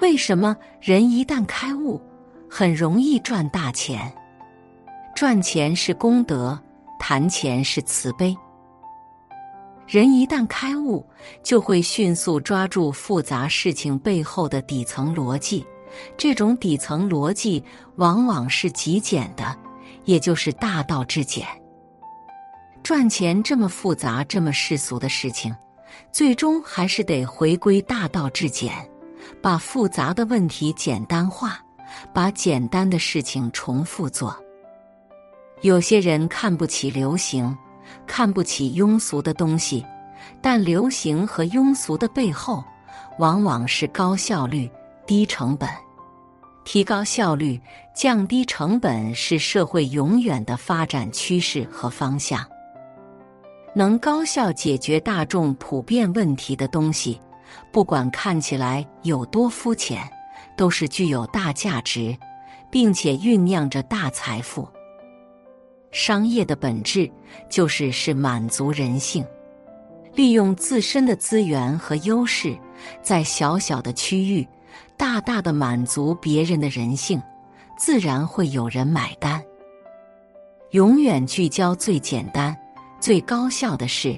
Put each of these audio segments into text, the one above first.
为什么人一旦开悟，很容易赚大钱？赚钱是功德，谈钱是慈悲。人一旦开悟，就会迅速抓住复杂事情背后的底层逻辑。这种底层逻辑往往是极简的，也就是大道至简。赚钱这么复杂、这么世俗的事情，最终还是得回归大道至简。把复杂的问题简单化，把简单的事情重复做。有些人看不起流行，看不起庸俗的东西，但流行和庸俗的背后，往往是高效率、低成本。提高效率、降低成本是社会永远的发展趋势和方向。能高效解决大众普遍问题的东西。不管看起来有多肤浅，都是具有大价值，并且酝酿着大财富。商业的本质就是是满足人性，利用自身的资源和优势，在小小的区域大大的满足别人的人性，自然会有人买单。永远聚焦最简单、最高效的事，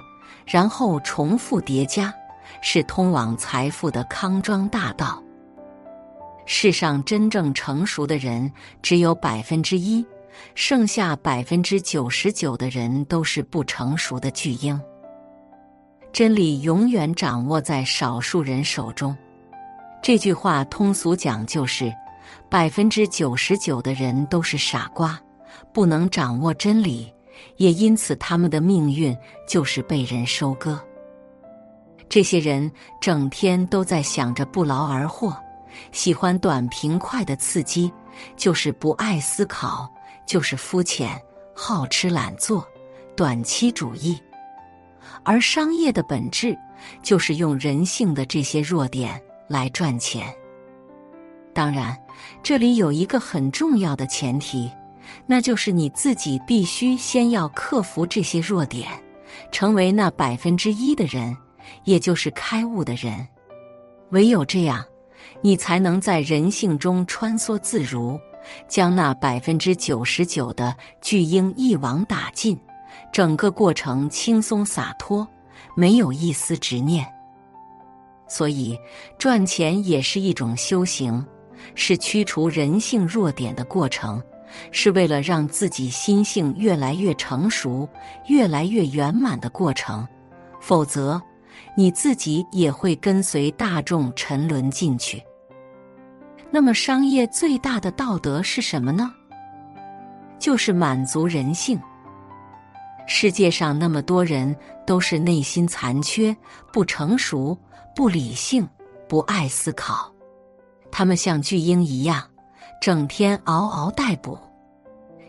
然后重复叠加。是通往财富的康庄大道。世上真正成熟的人只有百分之一，剩下百分之九十九的人都是不成熟的巨婴。真理永远掌握在少数人手中。这句话通俗讲就是：百分之九十九的人都是傻瓜，不能掌握真理，也因此他们的命运就是被人收割。这些人整天都在想着不劳而获，喜欢短平快的刺激，就是不爱思考，就是肤浅、好吃懒做、短期主义。而商业的本质就是用人性的这些弱点来赚钱。当然，这里有一个很重要的前提，那就是你自己必须先要克服这些弱点，成为那百分之一的人。也就是开悟的人，唯有这样，你才能在人性中穿梭自如，将那百分之九十九的巨婴一网打尽。整个过程轻松洒脱，没有一丝执念。所以，赚钱也是一种修行，是驱除人性弱点的过程，是为了让自己心性越来越成熟、越来越圆满的过程。否则，你自己也会跟随大众沉沦进去。那么，商业最大的道德是什么呢？就是满足人性。世界上那么多人都是内心残缺、不成熟、不理性、不爱思考，他们像巨婴一样，整天嗷嗷待哺。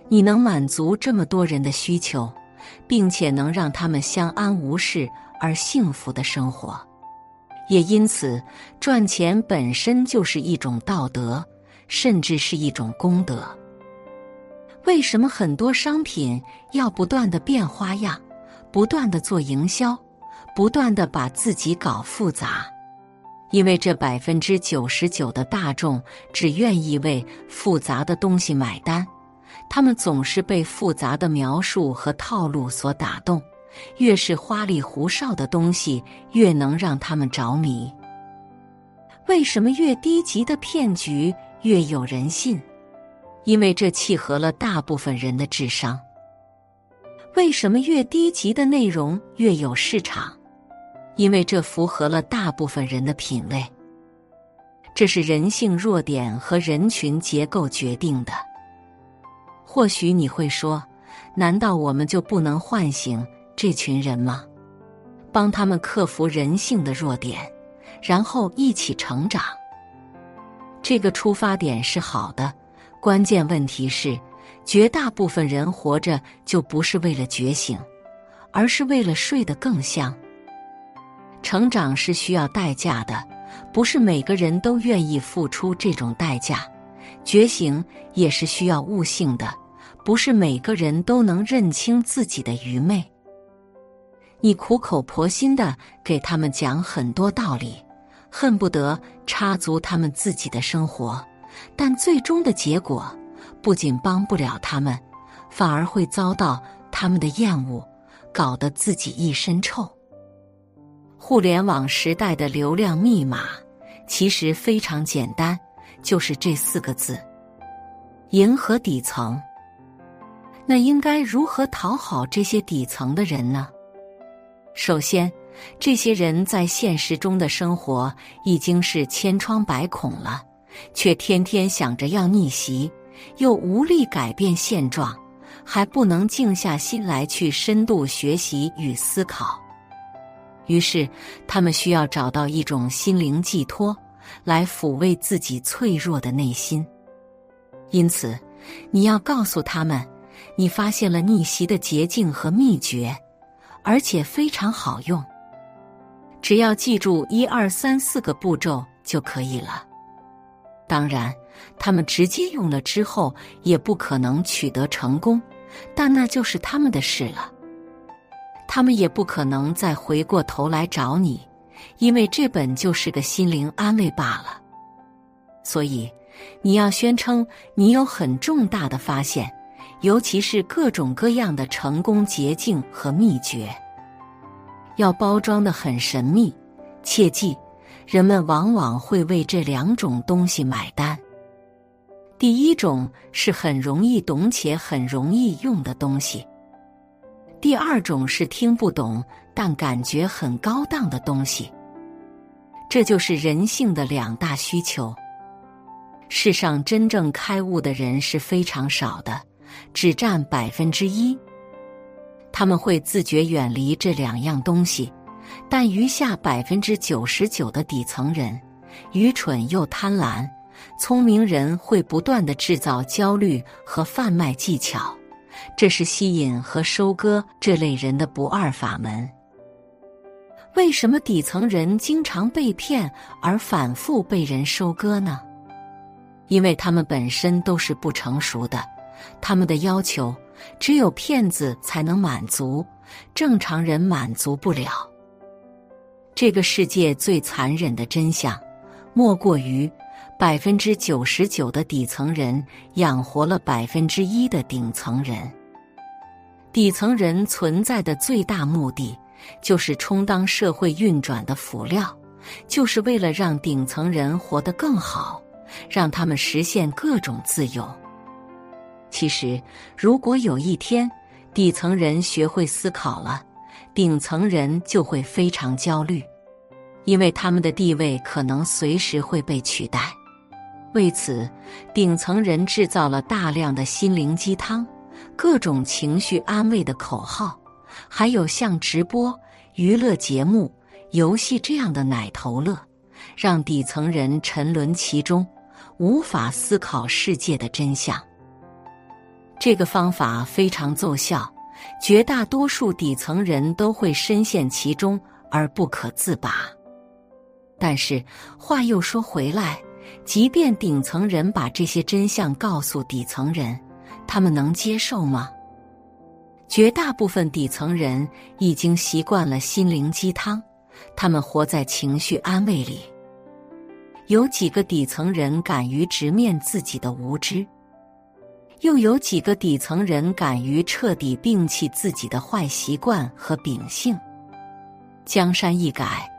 你能满足这么多人的需求，并且能让他们相安无事。而幸福的生活，也因此赚钱本身就是一种道德，甚至是一种功德。为什么很多商品要不断的变花样，不断的做营销，不断的把自己搞复杂？因为这百分之九十九的大众只愿意为复杂的东西买单，他们总是被复杂的描述和套路所打动。越是花里胡哨的东西，越能让他们着迷。为什么越低级的骗局越有人信？因为这契合了大部分人的智商。为什么越低级的内容越有市场？因为这符合了大部分人的品味。这是人性弱点和人群结构决定的。或许你会说：“难道我们就不能唤醒这群人吗？帮他们克服人性的弱点，然后一起成长？”这个出发点是好的，关键问题是，绝大部分人活着就不是为了觉醒，而是为了睡得更香。成长是需要代价的，不是每个人都愿意付出这种代价。觉醒也是需要悟性的，不是每个人都能认清自己的愚昧。你苦口婆心的给他们讲很多道理，恨不得插足他们自己的生活，但最终的结果不仅帮不了他们，反而会遭到他们的厌恶，搞得自己一身臭。互联网时代的流量密码其实非常简单。就是这四个字：迎合底层。那应该如何讨好这些底层的人呢？首先，这些人在现实中的生活已经是千疮百孔了，却天天想着要逆袭，又无力改变现状，还不能静下心来去深度学习与思考。于是，他们需要找到一种心灵寄托。来抚慰自己脆弱的内心，因此，你要告诉他们，你发现了逆袭的捷径和秘诀，而且非常好用。只要记住一二三四个步骤就可以了。当然，他们直接用了之后也不可能取得成功，但那就是他们的事了。他们也不可能再回过头来找你。因为这本就是个心灵安慰罢了，所以你要宣称你有很重大的发现，尤其是各种各样的成功捷径和秘诀，要包装的很神秘。切记，人们往往会为这两种东西买单。第一种是很容易懂且很容易用的东西，第二种是听不懂但感觉很高档的东西。这就是人性的两大需求。世上真正开悟的人是非常少的，只占百分之一。他们会自觉远离这两样东西，但余下百分之九十九的底层人，愚蠢又贪婪，聪明人会不断的制造焦虑和贩卖技巧，这是吸引和收割这类人的不二法门。为什么底层人经常被骗而反复被人收割呢？因为他们本身都是不成熟的，他们的要求只有骗子才能满足，正常人满足不了。这个世界最残忍的真相，莫过于百分之九十九的底层人养活了百分之一的顶层人。底层人存在的最大目的。就是充当社会运转的辅料，就是为了让顶层人活得更好，让他们实现各种自由。其实，如果有一天底层人学会思考了，顶层人就会非常焦虑，因为他们的地位可能随时会被取代。为此，顶层人制造了大量的心灵鸡汤，各种情绪安慰的口号。还有像直播、娱乐节目、游戏这样的奶头乐，让底层人沉沦其中，无法思考世界的真相。这个方法非常奏效，绝大多数底层人都会深陷其中而不可自拔。但是话又说回来，即便顶层人把这些真相告诉底层人，他们能接受吗？绝大部分底层人已经习惯了心灵鸡汤，他们活在情绪安慰里。有几个底层人敢于直面自己的无知？又有几个底层人敢于彻底摒弃自己的坏习惯和秉性？江山易改，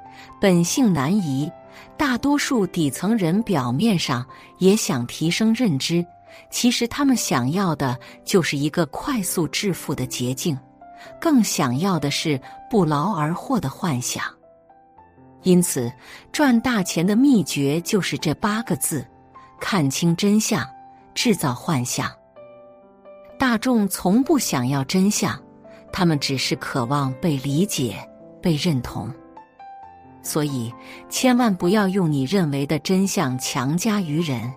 本性难移。大多数底层人表面上也想提升认知。其实他们想要的就是一个快速致富的捷径，更想要的是不劳而获的幻想。因此，赚大钱的秘诀就是这八个字：看清真相，制造幻想。大众从不想要真相，他们只是渴望被理解、被认同。所以，千万不要用你认为的真相强加于人。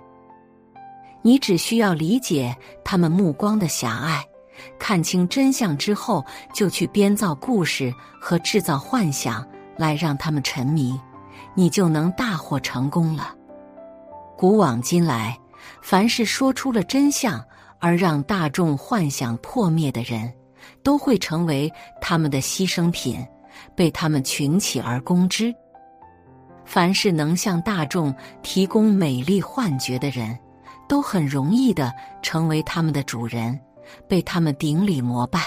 你只需要理解他们目光的狭隘，看清真相之后，就去编造故事和制造幻想来让他们沉迷，你就能大获成功了。古往今来，凡是说出了真相而让大众幻想破灭的人，都会成为他们的牺牲品。被他们群起而攻之。凡是能向大众提供美丽幻觉的人，都很容易的成为他们的主人，被他们顶礼膜拜。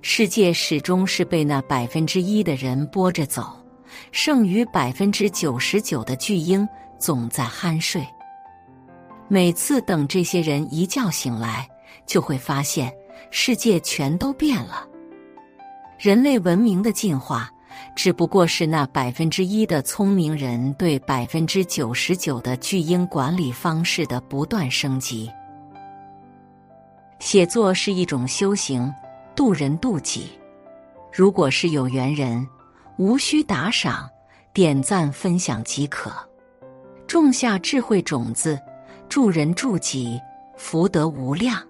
世界始终是被那百分之一的人拨着走，剩余百分之九十九的巨婴总在酣睡。每次等这些人一觉醒来，就会发现世界全都变了。人类文明的进化，只不过是那百分之一的聪明人对百分之九十九的巨婴管理方式的不断升级。写作是一种修行，渡人渡己。如果是有缘人，无需打赏、点赞、分享即可，种下智慧种子，助人助己，福德无量。